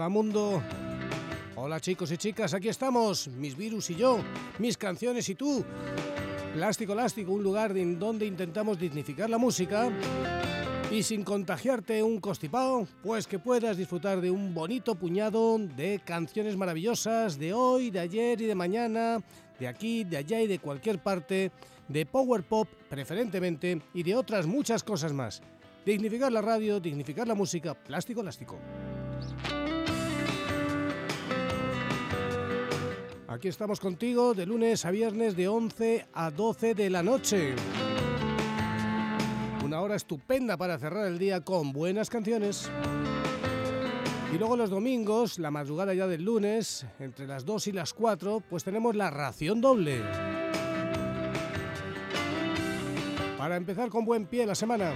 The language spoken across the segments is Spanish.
Hola mundo. Hola chicos y chicas, aquí estamos, mis virus y yo, mis canciones y tú. Plástico Elástico, un lugar en donde intentamos dignificar la música y sin contagiarte un costipao, pues que puedas disfrutar de un bonito puñado de canciones maravillosas de hoy, de ayer y de mañana, de aquí, de allá y de cualquier parte, de power pop preferentemente y de otras muchas cosas más. Dignificar la radio, dignificar la música, plástico elástico. Aquí estamos contigo de lunes a viernes de 11 a 12 de la noche. Una hora estupenda para cerrar el día con buenas canciones. Y luego los domingos, la madrugada ya del lunes, entre las 2 y las 4, pues tenemos la ración doble. Para empezar con buen pie la semana.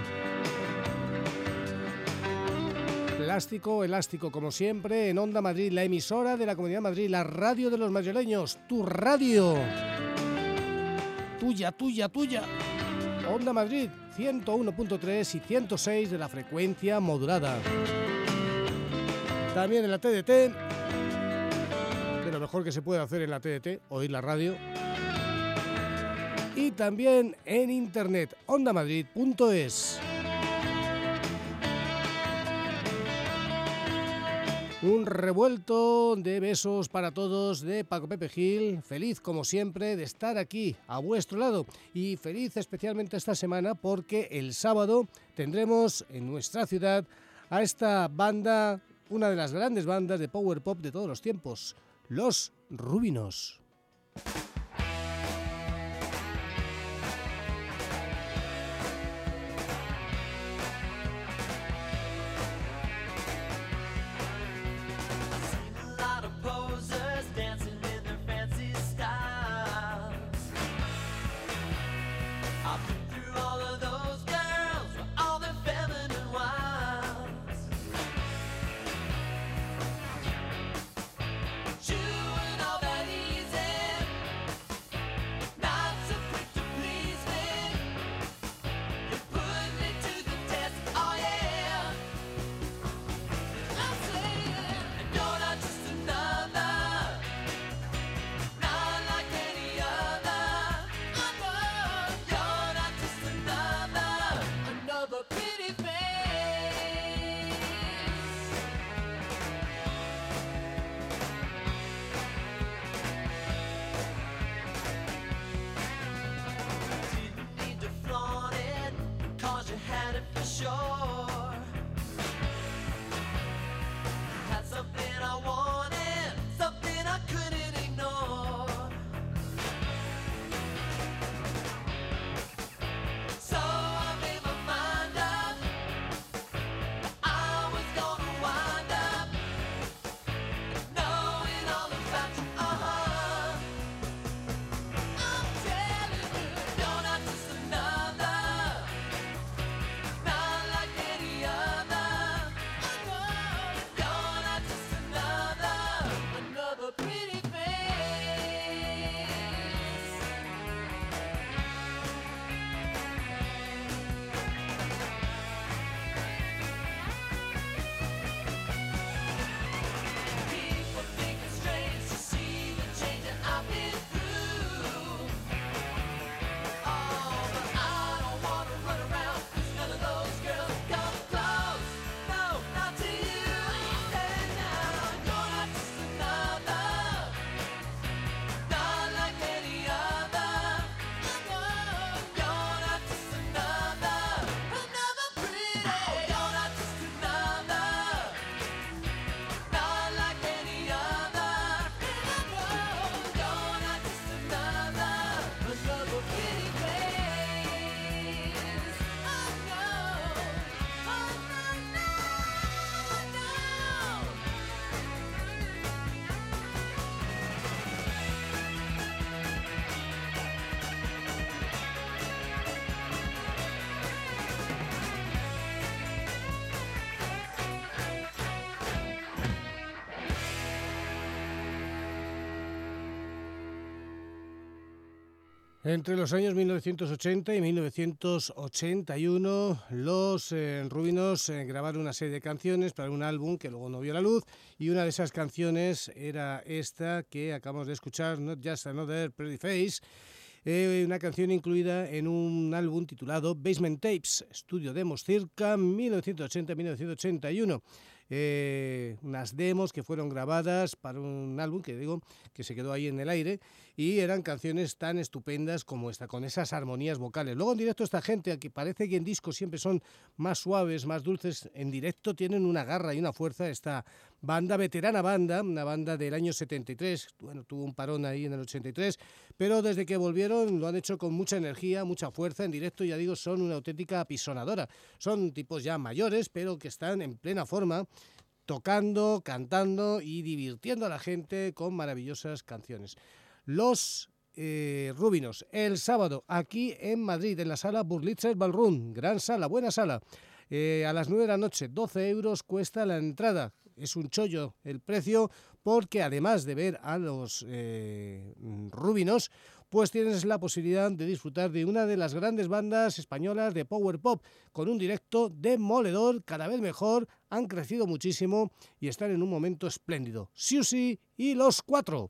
Plástico Elástico, como siempre, en Onda Madrid, la emisora de la Comunidad de Madrid, la radio de los madrileños, tu radio. Tuya, tuya, tuya. Onda Madrid, 101.3 y 106 de la frecuencia modulada. También en la TDT, de lo mejor que se puede hacer en la TDT, oír la radio. Y también en internet, ondamadrid.es. Un revuelto de besos para todos de Paco Pepe Gil. Feliz como siempre de estar aquí a vuestro lado y feliz especialmente esta semana porque el sábado tendremos en nuestra ciudad a esta banda, una de las grandes bandas de power pop de todos los tiempos, Los Rubinos. Entre los años 1980 y 1981, los eh, Rubinos eh, grabaron una serie de canciones para un álbum que luego no vio la luz y una de esas canciones era esta que acabamos de escuchar, Not Just Another Pretty Face, eh, una canción incluida en un álbum titulado Basement Tapes, estudio demos circa 1980-1981 eh, unas demos que fueron grabadas para un álbum que digo que se quedó ahí en el aire y eran canciones tan estupendas como esta, con esas armonías vocales. Luego en directo esta gente, aquí parece que en disco siempre son más suaves, más dulces, en directo tienen una garra y una fuerza esta banda, veterana banda, una banda del año 73, bueno, tuvo un parón ahí en el 83, pero desde que volvieron lo han hecho con mucha energía, mucha fuerza, en directo ya digo, son una auténtica apisonadora. Son tipos ya mayores, pero que están en plena forma tocando, cantando y divirtiendo a la gente con maravillosas canciones. Los eh, Rubinos, el sábado, aquí en Madrid, en la sala Burlitzer Ballroom, gran sala, buena sala. Eh, a las 9 de la noche, 12 euros cuesta la entrada. Es un chollo el precio porque además de ver a los eh, Rubinos, pues tienes la posibilidad de disfrutar de una de las grandes bandas españolas de Power Pop, con un directo demoledor, cada vez mejor, han crecido muchísimo y están en un momento espléndido. Siusi y los cuatro.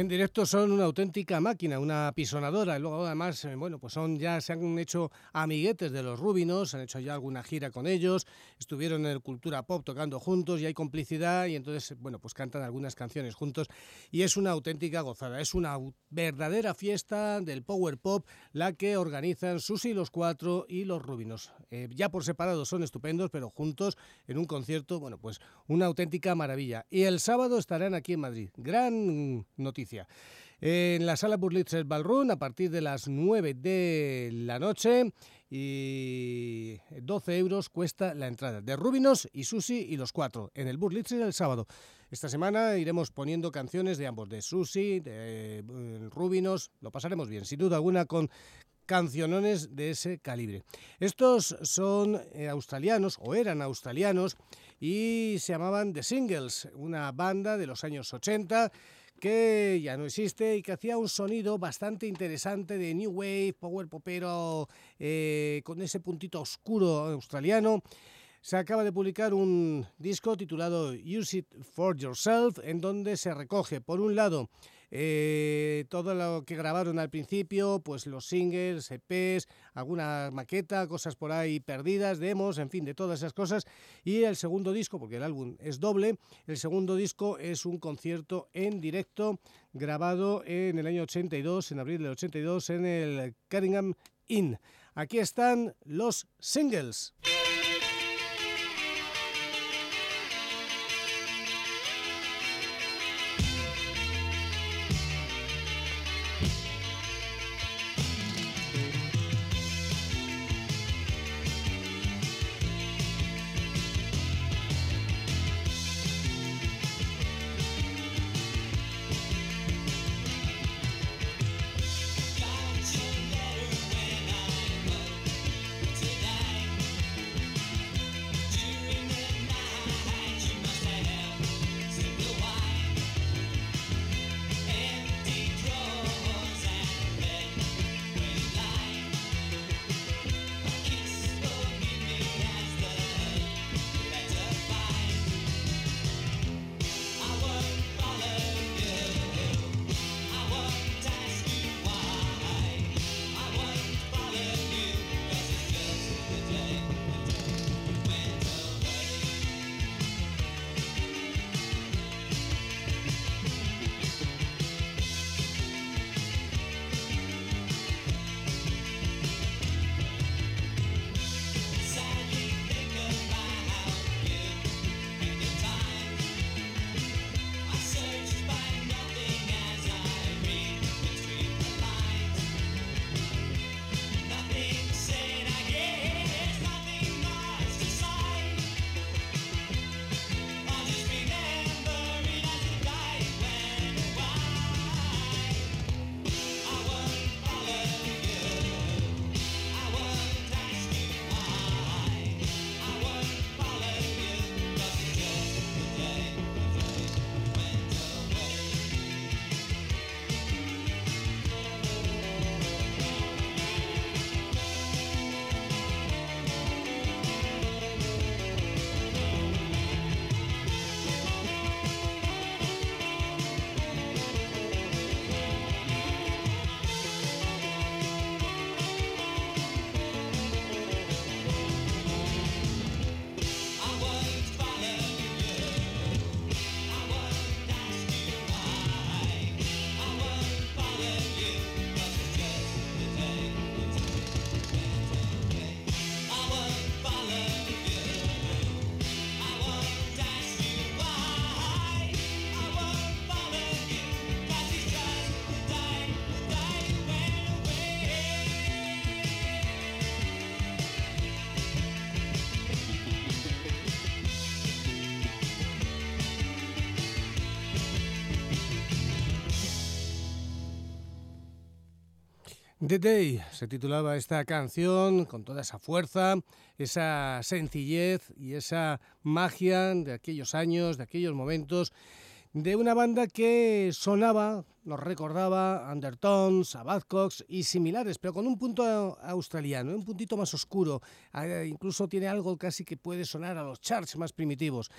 En directo son una auténtica máquina, una pisonadora. Y luego además, eh, bueno, pues son ya se han hecho amiguetes de los Rubinos, han hecho ya alguna gira con ellos, estuvieron en el Cultura Pop tocando juntos y hay complicidad y entonces, bueno, pues cantan algunas canciones juntos y es una auténtica gozada. Es una verdadera fiesta del Power Pop la que organizan Susi los Cuatro y los Rubinos. Eh, ya por separado son estupendos, pero juntos en un concierto, bueno, pues una auténtica maravilla. Y el sábado estarán aquí en Madrid. Gran noticia. En la sala Burlitzer Ballroom a partir de las 9 de la noche y 12 euros cuesta la entrada de Rubinos y Susi y los cuatro en el Burlitzer el sábado. Esta semana iremos poniendo canciones de ambos, de Susi, de eh, Rubinos, lo pasaremos bien, sin duda alguna con cancionones de ese calibre. Estos son eh, australianos o eran australianos y se llamaban The Singles, una banda de los años 80 que ya no existe y que hacía un sonido bastante interesante de New Wave, Power Popero, eh, con ese puntito oscuro australiano. Se acaba de publicar un disco titulado Use It For Yourself, en donde se recoge, por un lado, eh, todo lo que grabaron al principio, pues los singles, EPs, alguna maqueta, cosas por ahí perdidas, demos, en fin, de todas esas cosas. Y el segundo disco, porque el álbum es doble, el segundo disco es un concierto en directo grabado en el año 82, en abril del 82, en el Caringham Inn. Aquí están los singles. The Day se titulaba esta canción con toda esa fuerza, esa sencillez y esa magia de aquellos años, de aquellos momentos, de una banda que sonaba, nos recordaba Undertones, a Badcox y similares, pero con un punto australiano, un puntito más oscuro, ah, incluso tiene algo casi que puede sonar a los charts más primitivos.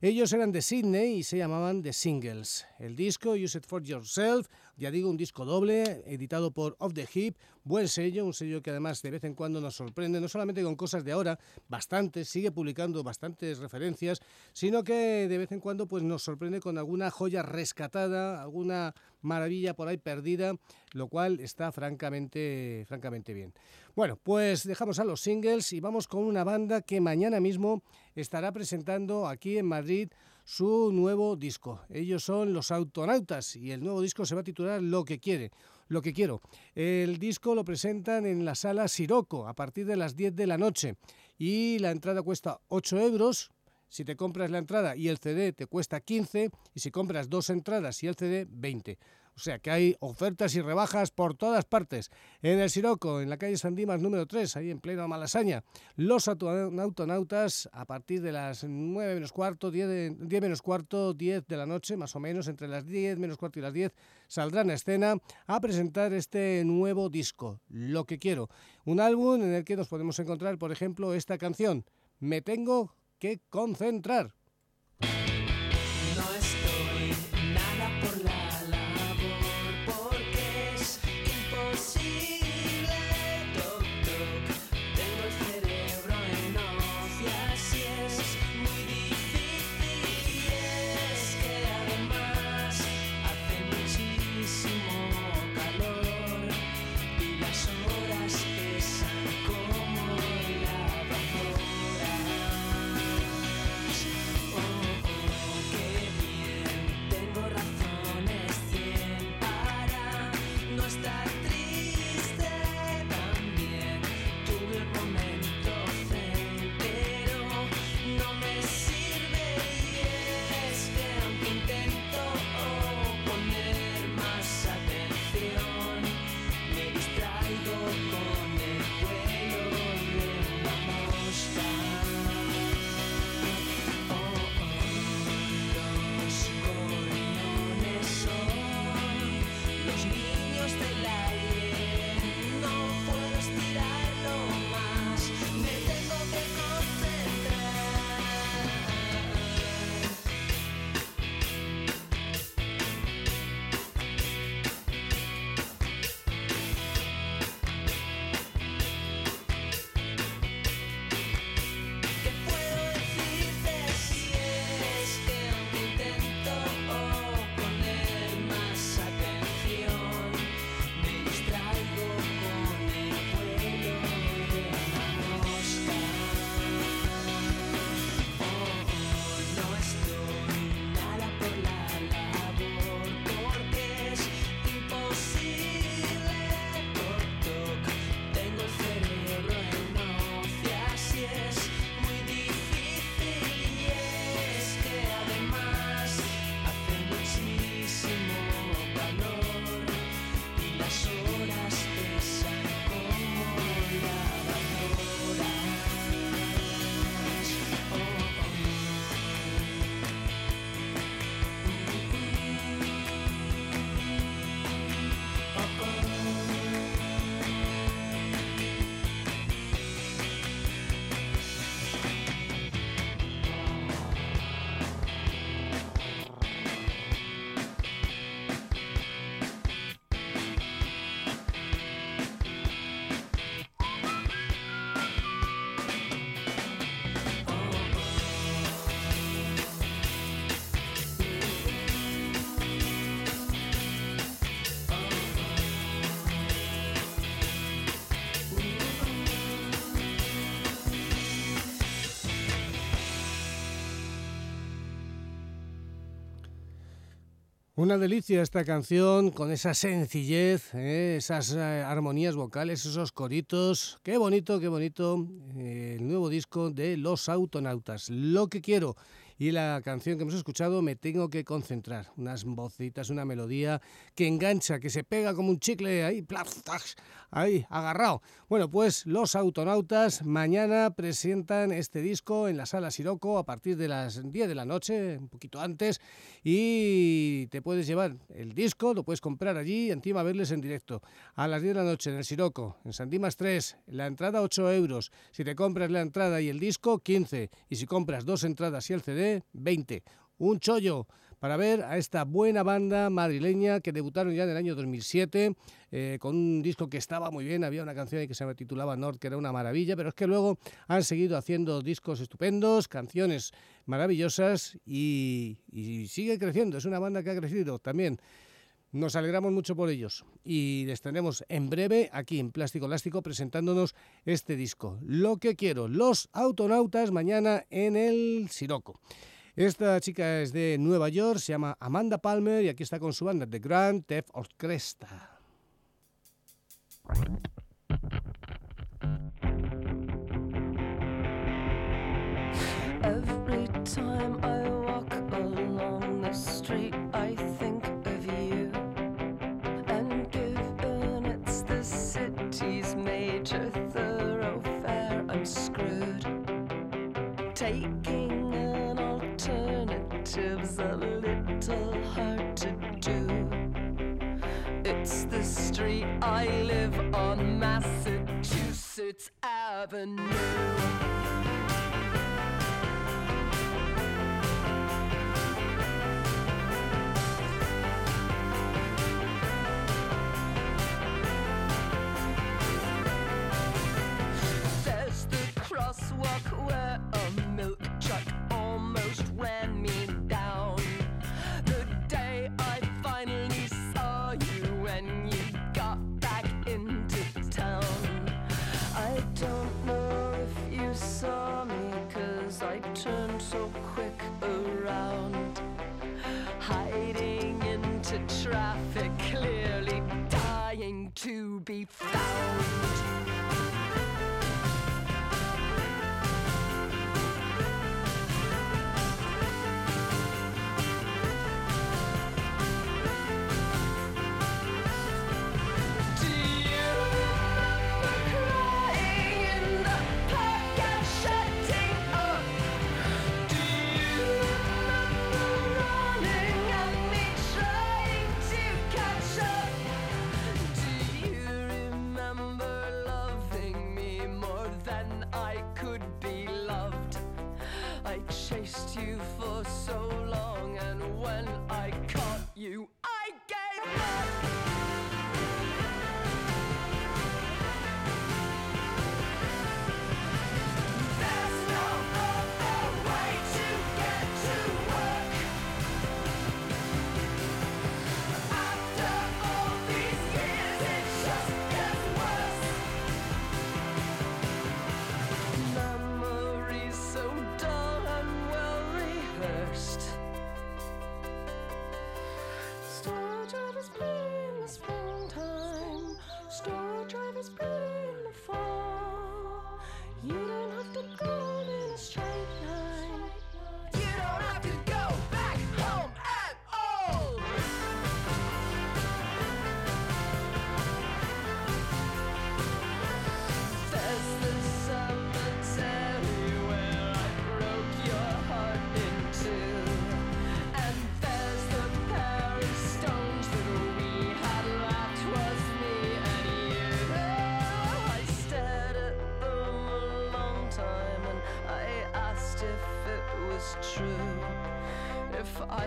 Ellos eran de Sydney y se llamaban The Singles. El disco Use It For Yourself ya digo, un disco doble, editado por Off the Hip, buen sello, un sello que además de vez en cuando nos sorprende, no solamente con cosas de ahora, bastantes, sigue publicando bastantes referencias, sino que de vez en cuando pues, nos sorprende con alguna joya rescatada, alguna maravilla por ahí perdida, lo cual está francamente, francamente bien. Bueno, pues dejamos a los singles y vamos con una banda que mañana mismo estará presentando aquí en Madrid su nuevo disco. Ellos son los Autonautas y el nuevo disco se va a titular Lo que quiere. Lo que quiero. El disco lo presentan en la sala Siroco a partir de las 10 de la noche y la entrada cuesta 8 euros. Si te compras la entrada y el CD te cuesta 15 y si compras dos entradas y el CD 20. O sea que hay ofertas y rebajas por todas partes. En el Siroco, en la calle San Dimas número 3, ahí en pleno Malasaña, los autonautas a partir de las 9 menos cuarto, 10, 10 menos cuarto, 10 de la noche, más o menos, entre las 10 menos cuarto y las 10, saldrán a escena a presentar este nuevo disco, Lo que quiero. Un álbum en el que nos podemos encontrar, por ejemplo, esta canción, Me tengo que concentrar. Una delicia esta canción con esa sencillez, ¿eh? esas eh, armonías vocales, esos coritos. Qué bonito, qué bonito eh, el nuevo disco de Los Autonautas. Lo que quiero y la canción que hemos escuchado Me tengo que concentrar. Unas vocitas, una melodía que engancha, que se pega como un chicle ahí, ahí, agarrado. Bueno, pues los autonautas mañana presentan este disco en la sala Siroco a partir de las 10 de la noche, un poquito antes, y te puedes llevar el disco, lo puedes comprar allí y encima verles en directo. A las 10 de la noche en el Siroco, en Sandimas 3, la entrada 8 euros. Si te compras la entrada y el disco, 15. Y si compras dos entradas y el CD, 20. Un chollo para ver a esta buena banda madrileña que debutaron ya en el año 2007 eh, con un disco que estaba muy bien, había una canción que se titulaba Nord que era una maravilla, pero es que luego han seguido haciendo discos estupendos, canciones maravillosas y sigue creciendo, es una banda que ha crecido también Nos alegramos mucho por ellos y les tenemos en breve aquí en Plástico Elástico presentándonos este disco. Lo que quiero, los autonautas mañana en el Siroco. Esta chica es de Nueva York, se llama Amanda Palmer y aquí está con su banda The Grand Theft Orchestra. Every time major thoroughfare, I'm screwed. Taking an alternative's a little hard to do. It's the street I live on, Massachusetts Avenue.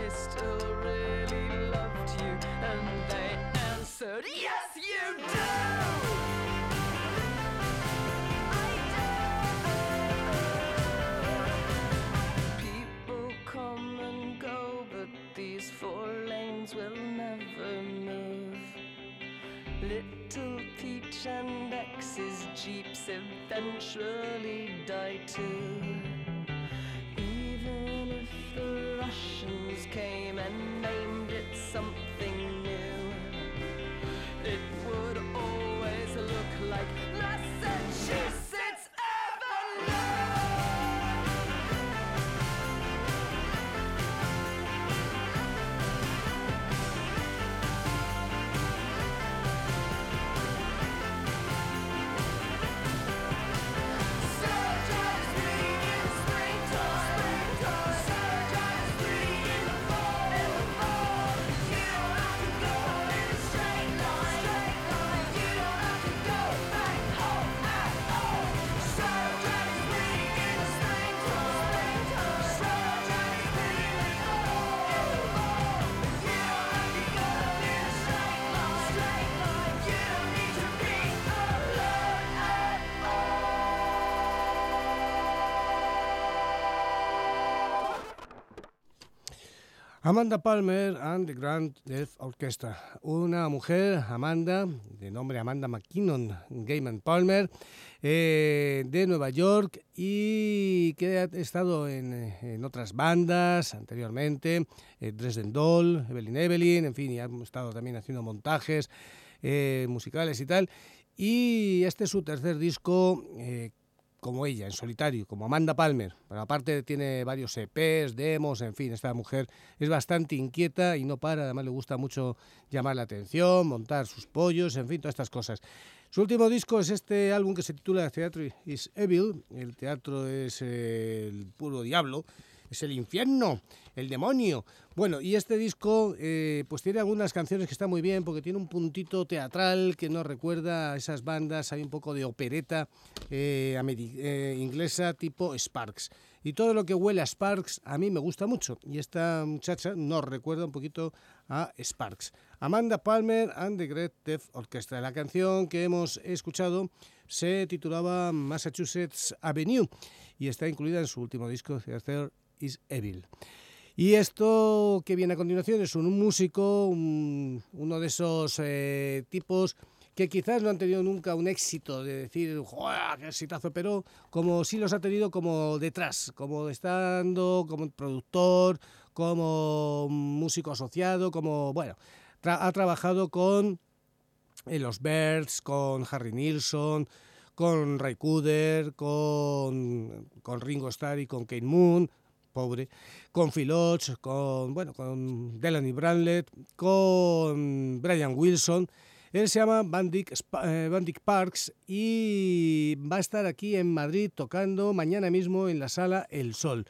they still really loved you? And they answered, Yes, you do! I do. People come and go, but these four lanes will never move. Little Peach and X's jeeps eventually die too. Came and named it something Amanda Palmer and the Grand Deaf Orchestra. Una mujer, Amanda, de nombre Amanda McKinnon Gaiman Palmer, eh, de Nueva York y que ha estado en, otras bandas anteriormente, eh, Dresden Doll, Evelyn Evelyn, en fin, y ha estado también haciendo montajes eh, musicales y tal. Y este es su tercer disco como ella, en solitario, como Amanda Palmer. Pero aparte tiene varios EPs, demos, en fin, esta mujer es bastante inquieta y no para, además le gusta mucho llamar la atención, montar sus pollos, en fin, todas estas cosas. Su último disco es este álbum que se titula Theatre is Evil, el teatro es el puro diablo, es el infierno, el demonio. Bueno, y este disco eh, pues tiene algunas canciones que están muy bien porque tiene un puntito teatral que nos recuerda a esas bandas, hay un poco de opereta eh, eh, inglesa tipo Sparks. Y todo lo que huele a Sparks a mí me gusta mucho. Y esta muchacha nos recuerda un poquito a Sparks. Amanda Palmer and the Great Deaf Orchestra. La canción que hemos escuchado se titulaba Massachusetts Avenue y está incluida en su último disco, Theater is Evil. Y esto que viene a continuación es un músico, uno de esos eh, tipos que quizás no han tenido nunca un éxito de decir, ¡qué exitazo! Pero como sí los ha tenido como detrás, como estando como productor, como músico asociado, como, bueno, ha trabajado con eh, los Birds, con Harry Nilsson, con Ray Cooder, con, con Ringo Starr y con Kate Moon, con Phil con, bueno, con Delaney Branlett, con Brian Wilson. Él se llama Bandic, eh, Parks y va a estar aquí en Madrid tocando mañana mismo en la sala El Sol.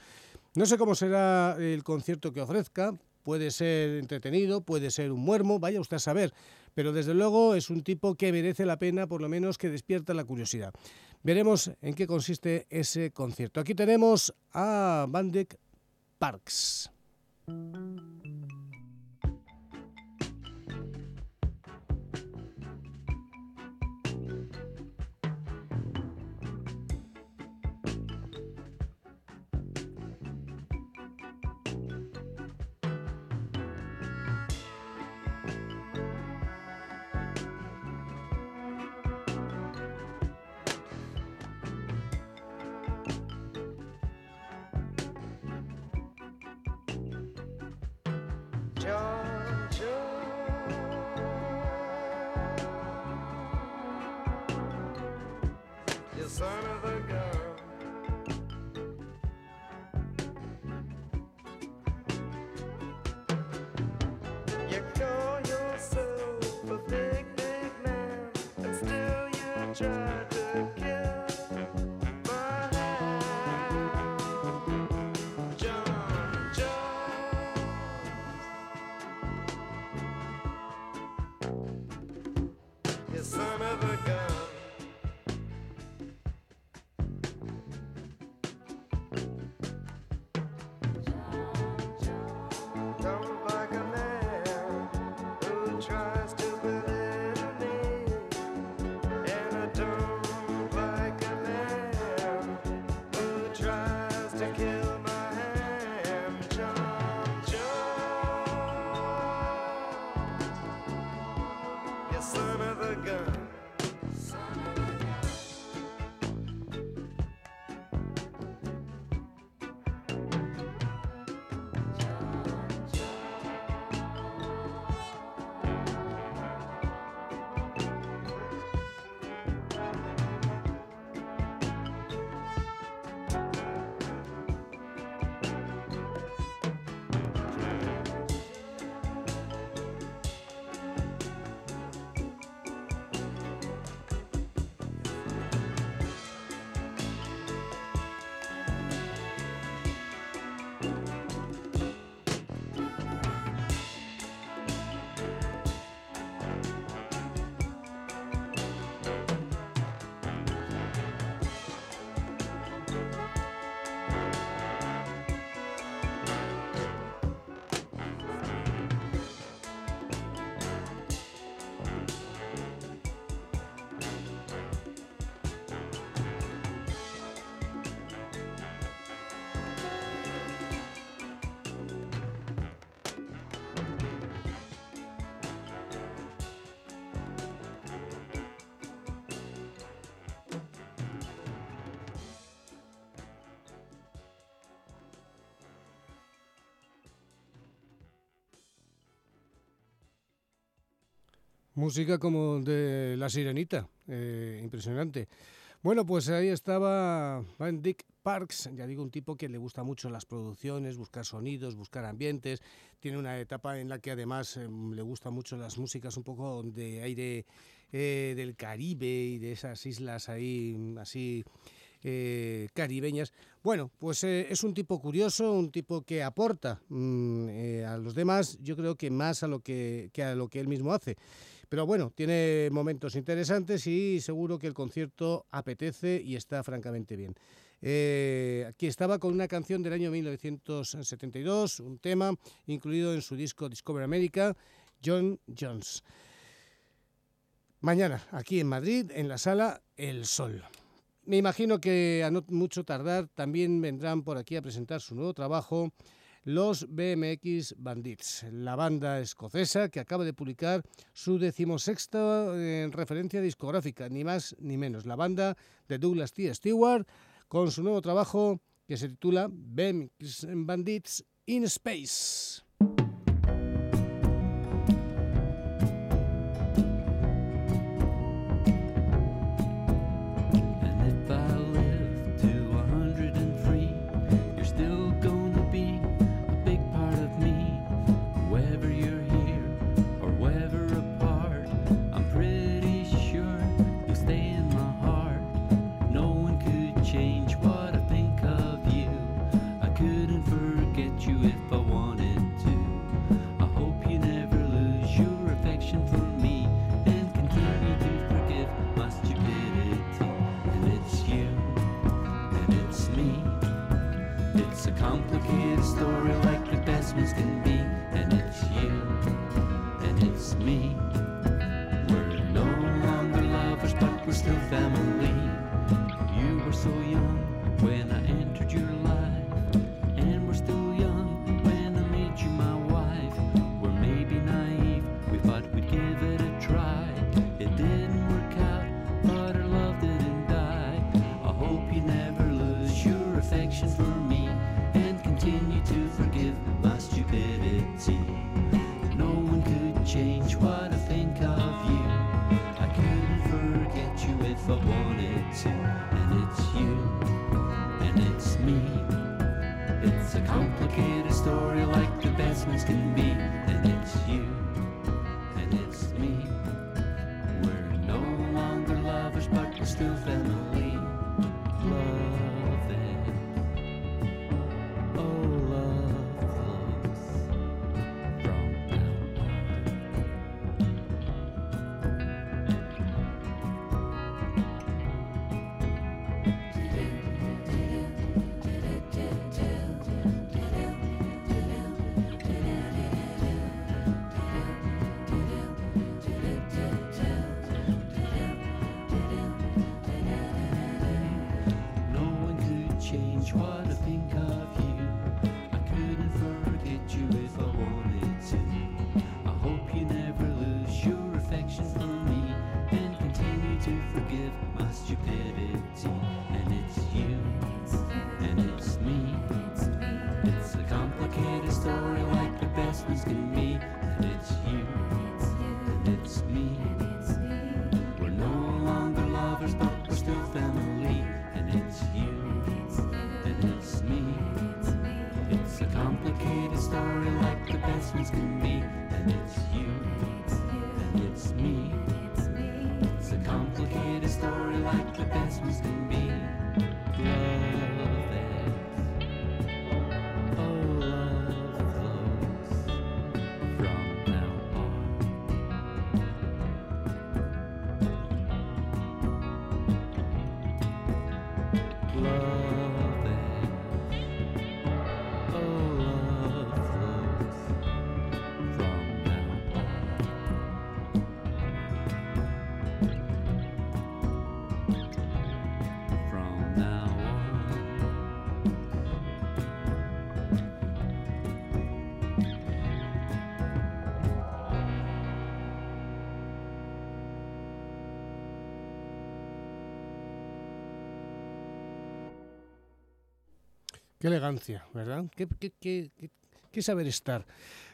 No sé cómo será el concierto que ofrezca, puede ser entretenido, puede ser un muermo, vaya usted a saber, pero desde luego es un tipo que merece la pena, por lo menos que despierta la curiosidad. Veremos en qué consiste ese concierto. Aquí tenemos a Bandek Parks. Música como de La Sirenita, eh, impresionante. Bueno, pues ahí estaba Van Dick Parks, ya digo, un tipo que le gusta mucho las producciones, buscar sonidos, buscar ambientes. Tiene una etapa en la que además em, le gustan mucho las músicas un poco de aire eh, del Caribe y de esas islas ahí así eh, caribeñas. Bueno, pues eh, es un tipo curioso, un tipo que aporta mm, eh, a los demás, yo creo que más a lo que a lo que él mismo hace. Pero bueno, tiene momentos interesantes y seguro que el concierto apetece y está francamente bien. Eh, aquí estaba con una canción del año 1972, un tema incluido en su disco Discover America, John Jones. Mañana, aquí en Madrid, en la sala El Sol. Me imagino que a no mucho tardar también vendrán por aquí a presentar su nuevo trabajo los BMX Bandits, la banda escocesa que acaba de publicar su decimosexta eh, referencia discográfica, ni más ni menos, la banda de Douglas T. Stewart con su nuevo trabajo que se titula BMX Bandits in Space. Complicated story like the best ones can be. And it's you, and it's me. We're no longer lovers, but we're still family. You were so young when I entered your life, Galaxy Qué elegancia, ¿verdad? Qué, saber estar.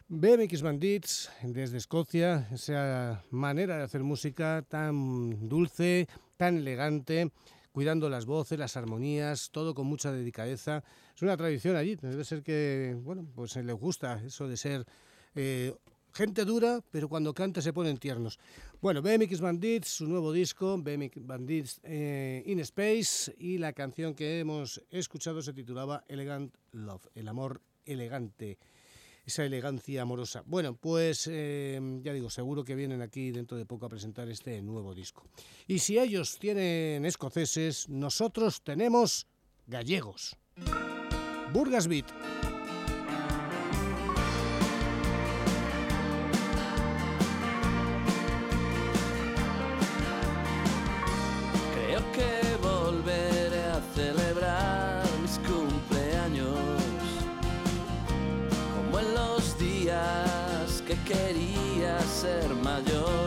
BMX Bandits desde Escocia, esa manera de hacer música tan dulce, tan elegante, cuidando las voces, las armonías, todo con mucha delicadeza. Es una tradición allí, debe ser que, bueno, pues les gusta eso de ser eh, gente dura, pero cuando canta se ponen tiernos. Bueno, BMX Bandits, su nuevo disco, BMX Bandits eh, in Space, y la canción que hemos escuchado se titulaba Elegant Love, el amor elegante esa elegancia amorosa. Bueno, pues eh, ya digo, seguro que vienen aquí dentro de poco a presentar este nuevo disco. Y si ellos tienen escoceses, nosotros tenemos gallegos. Burgas Beat. Ser mayor,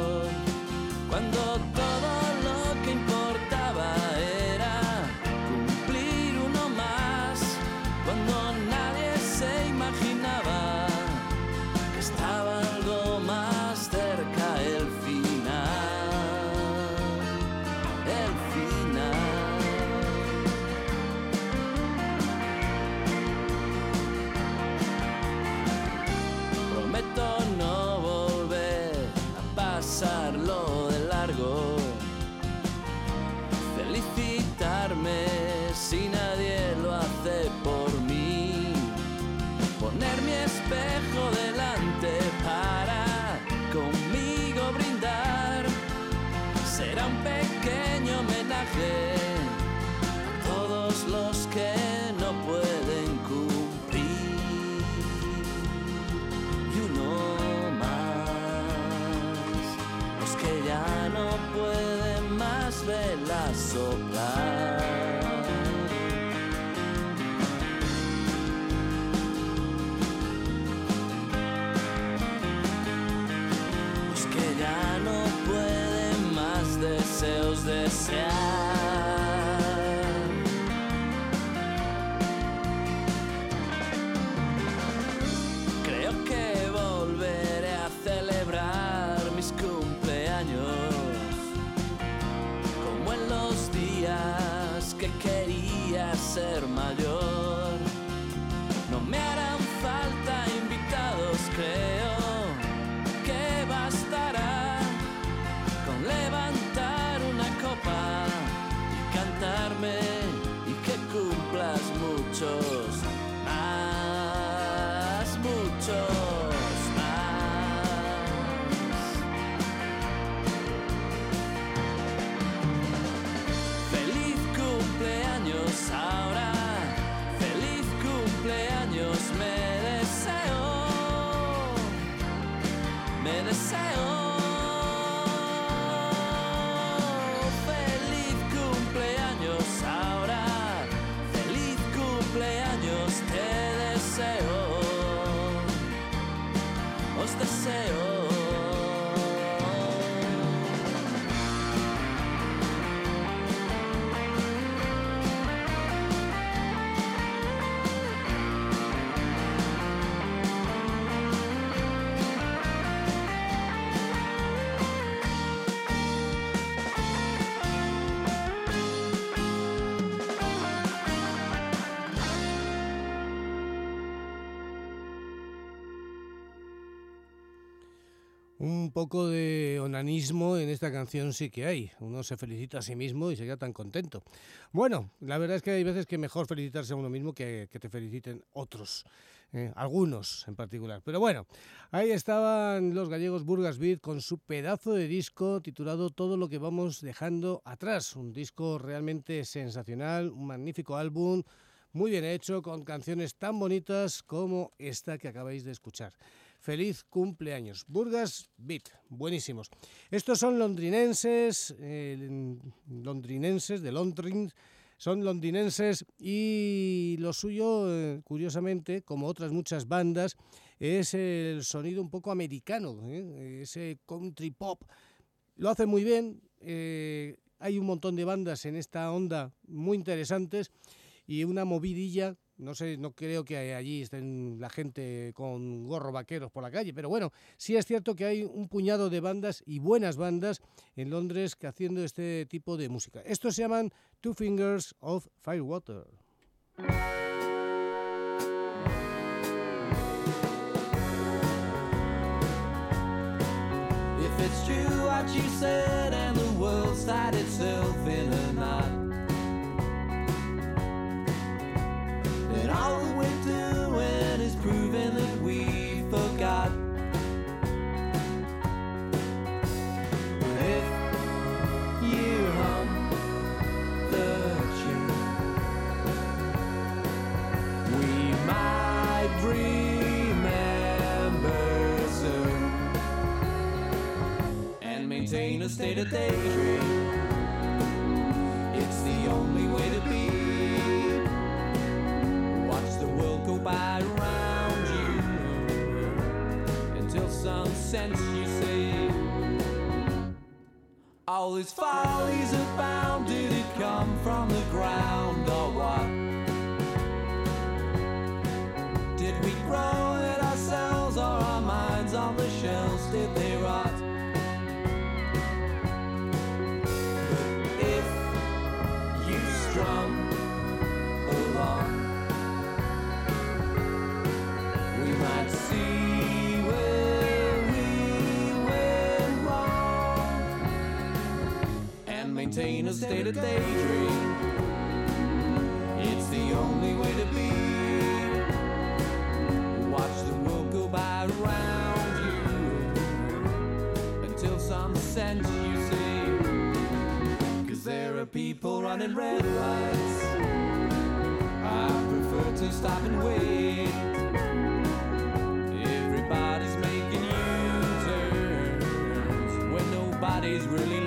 the. Un poco de onanismo en esta canción sí que hay. Uno se felicita a sí mismo y se queda tan contento. Bueno, la verdad es que hay veces que mejor felicitarse a uno mismo que que te feliciten otros. eh, algunos en particular. Pero bueno, ahí estaban los gallegos Burgas Beat con su pedazo de disco titulado Todo lo que vamos dejando atrás. Un disco realmente sensacional, un magnífico álbum, muy bien hecho, con canciones tan bonitas como esta que acabáis de escuchar. Feliz cumpleaños. Burgas Beat, buenísimos. Estos son londrinenses, eh, londrinenses de Londrin, son londinenses y lo suyo, eh, curiosamente, como otras muchas bandas, es el sonido un poco americano, ¿eh? ese country pop. Lo hace muy bien, eh, hay un montón de bandas en esta onda muy interesantes y una movidilla no sé, no creo que allí estén la gente con gorro vaqueros por la calle, pero bueno, sí es cierto que hay un puñado de bandas y buenas bandas en Londres que haciendo este tipo de música. Estos se llaman Two Fingers of Firewater. Maintain a state of daydream. It's the only way to be. Watch the world go by around you until some sense you say, All these follies are bound. Did it come from the ground or what? A state of daydream. It's the only way to be. Watch the world go by around you until some sense you see. Cause there are people running red lights. I prefer to stop and wait. Everybody's making U-turns when nobody's really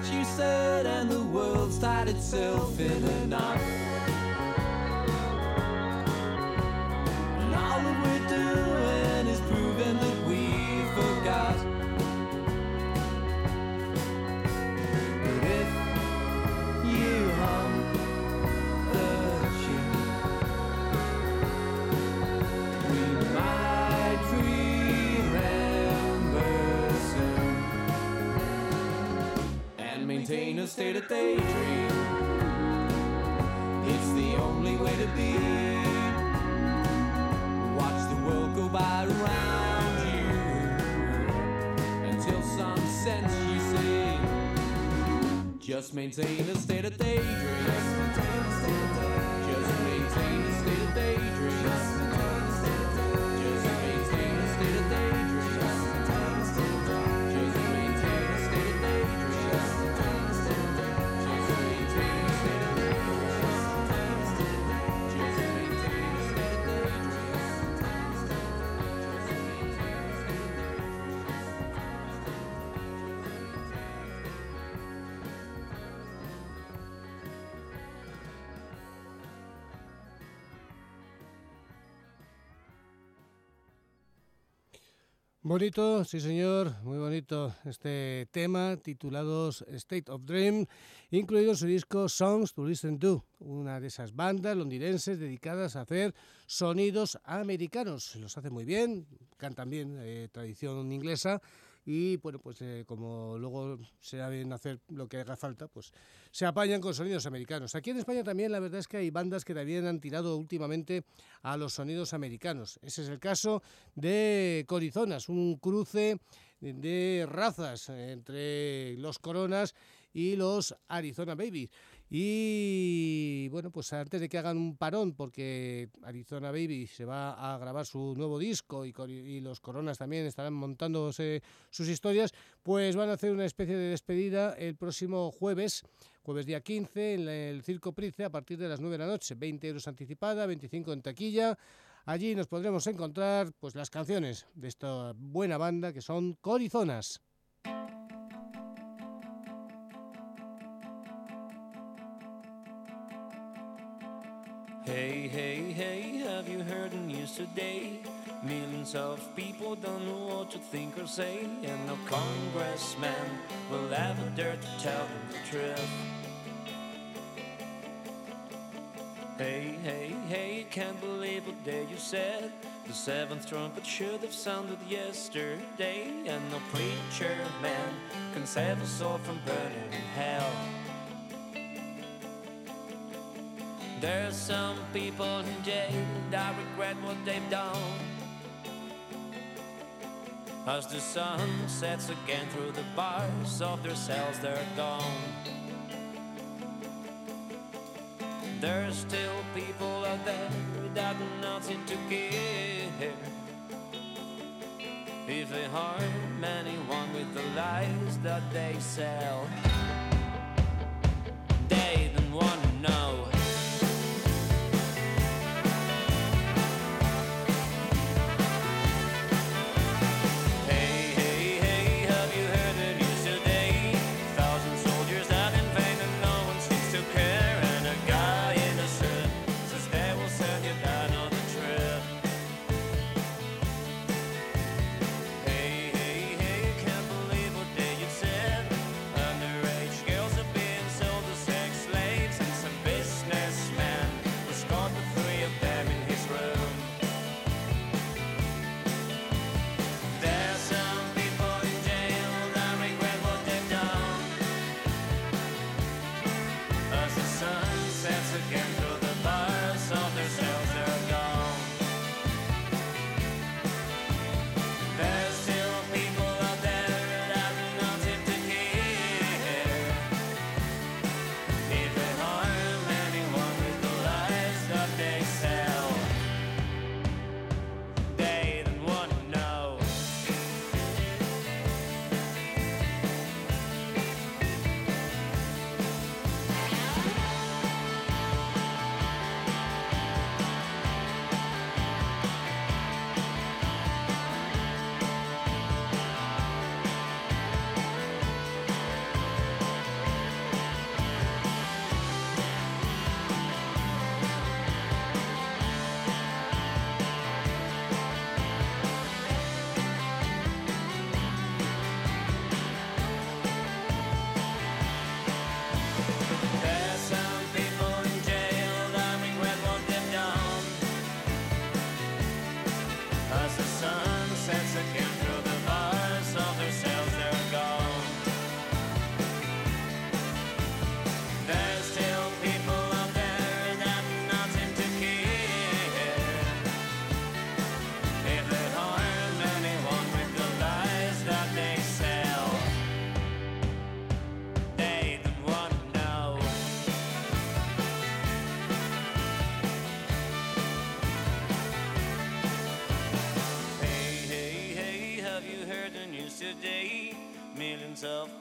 what you said, and the world's tied itself in a knot. A of daydream. It's the only way to be. Watch the world go by around you until some sense you see. Just maintain a state of daydream. Just maintain a state of daydream. Just maintain a state of daydream. Bonito, sí señor, muy bonito este tema titulado State of Dream, incluido en su disco Songs to Listen To, una de esas bandas londinenses dedicadas a hacer sonidos americanos. Los hace muy bien, cantan bien, eh, tradición inglesa, y bueno, pues eh, como luego se saben hacer lo que haga falta, pues se apañan con sonidos americanos. Aquí en España también la verdad es que hay bandas que también han tirado últimamente a los sonidos americanos. Ese es el caso de Corizonas, un cruce de razas entre los Coronas y los Arizona Babies. Y bueno, pues antes de que hagan un parón, porque Arizona Baby se va a grabar su nuevo disco y, y los Coronas también estarán montándose sus historias, pues van a hacer una especie de despedida el próximo jueves, jueves día 15, en el Circo Price a partir de las 9 de la noche, 20 euros anticipada, 25 en taquilla. Allí nos podremos encontrar pues las canciones de esta buena banda que son Corizonas. Hey, hey, hey, have you heard the news today? Millions of people don't know what to think or say, and no congressman will ever dare to tell them the truth. Hey, hey, hey, can't believe what day you said. The seventh trumpet should have sounded yesterday, and no preacher man can save us all from burning in hell. There's some people in jail that regret what they've done. As the sun sets again through the bars of their cells, they're gone. There's still people out there that do nothing to care. If they harm anyone with the lies that they sell, they don't wanna know.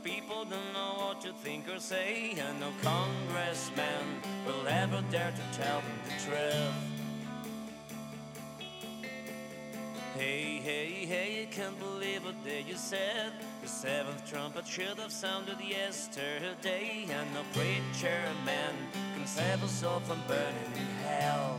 People don't know what to think or say, and no congressman will ever dare to tell them the truth. Hey, hey, hey, can't believe what day you said. The seventh trumpet should have sounded yesterday, and no preacher man can save us all from burning in hell.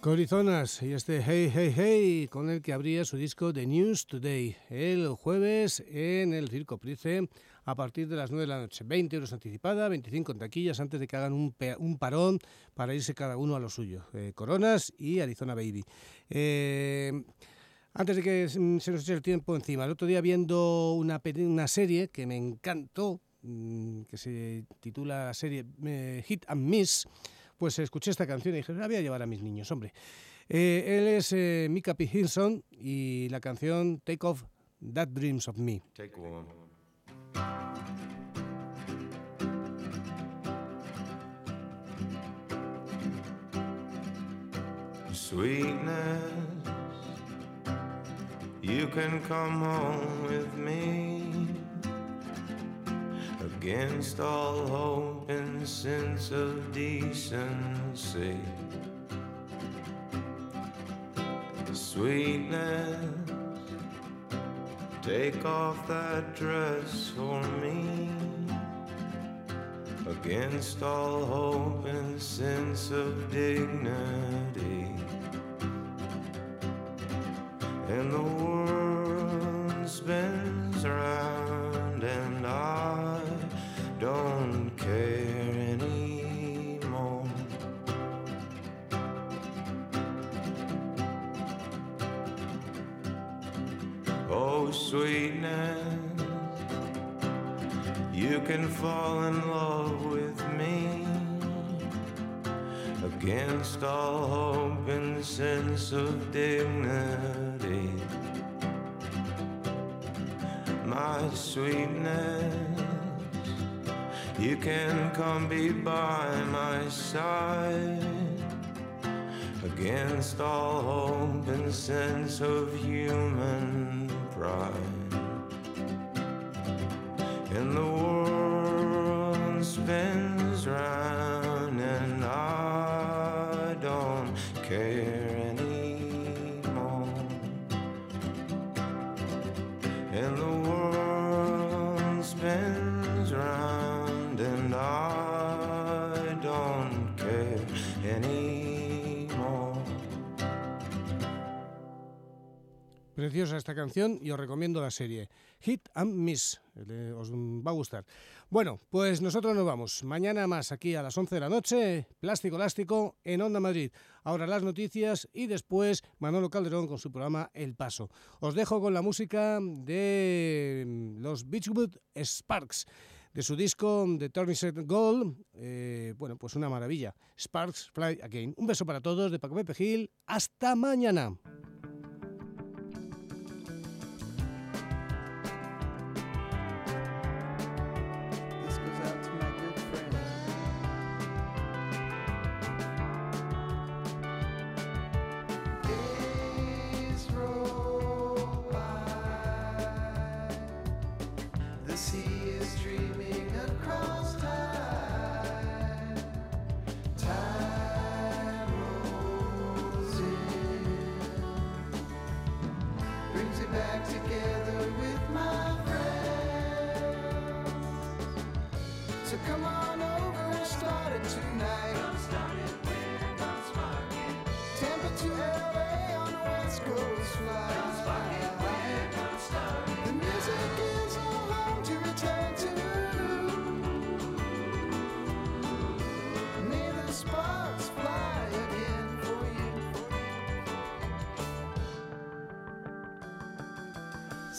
Corizonas y este Hey Hey Hey con el que abría su disco The News Today el jueves en el Circo Price a partir de las 9 de la noche. 20 euros anticipada, 25 en taquillas antes de que hagan un, parón para irse cada uno a lo suyo. Eh, Coronas y Arizona Baby. Eh, antes de que se nos eche el tiempo encima, el otro día viendo una, una serie que me encantó, mm, que se titula la serie eh, Hit and Miss, pues escuché esta canción y dije, la voy a llevar a mis niños, hombre. Eh, él es eh, Mika P. Hinson y la canción Take Off That Dreams of Me. Take one. Sweetness, you can come home with me against all hope and sense of decency. Sweetness, take off that dress for me against all hope and sense of dignity. And the world can fall in love with me against all hope and sense of dignity. My sweetness, you can come be by my side against all hope and sense of human pride. In the world Preciosa esta canción y os recomiendo la serie Hit and Miss. Os va a gustar. Bueno, pues nosotros nos vamos. Mañana más aquí a las 11 de la noche, Plástico Elástico en Onda Madrid. Ahora las noticias y después Manolo Calderón con su programa El Paso. Os dejo con la música de mm, los Beachwood Sparks. De su disco The Turning Gold, eh, bueno, pues una maravilla. Sparks Fly Again. Un beso para todos de Paco Pepe Gil. Hasta mañana.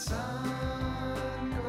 Sun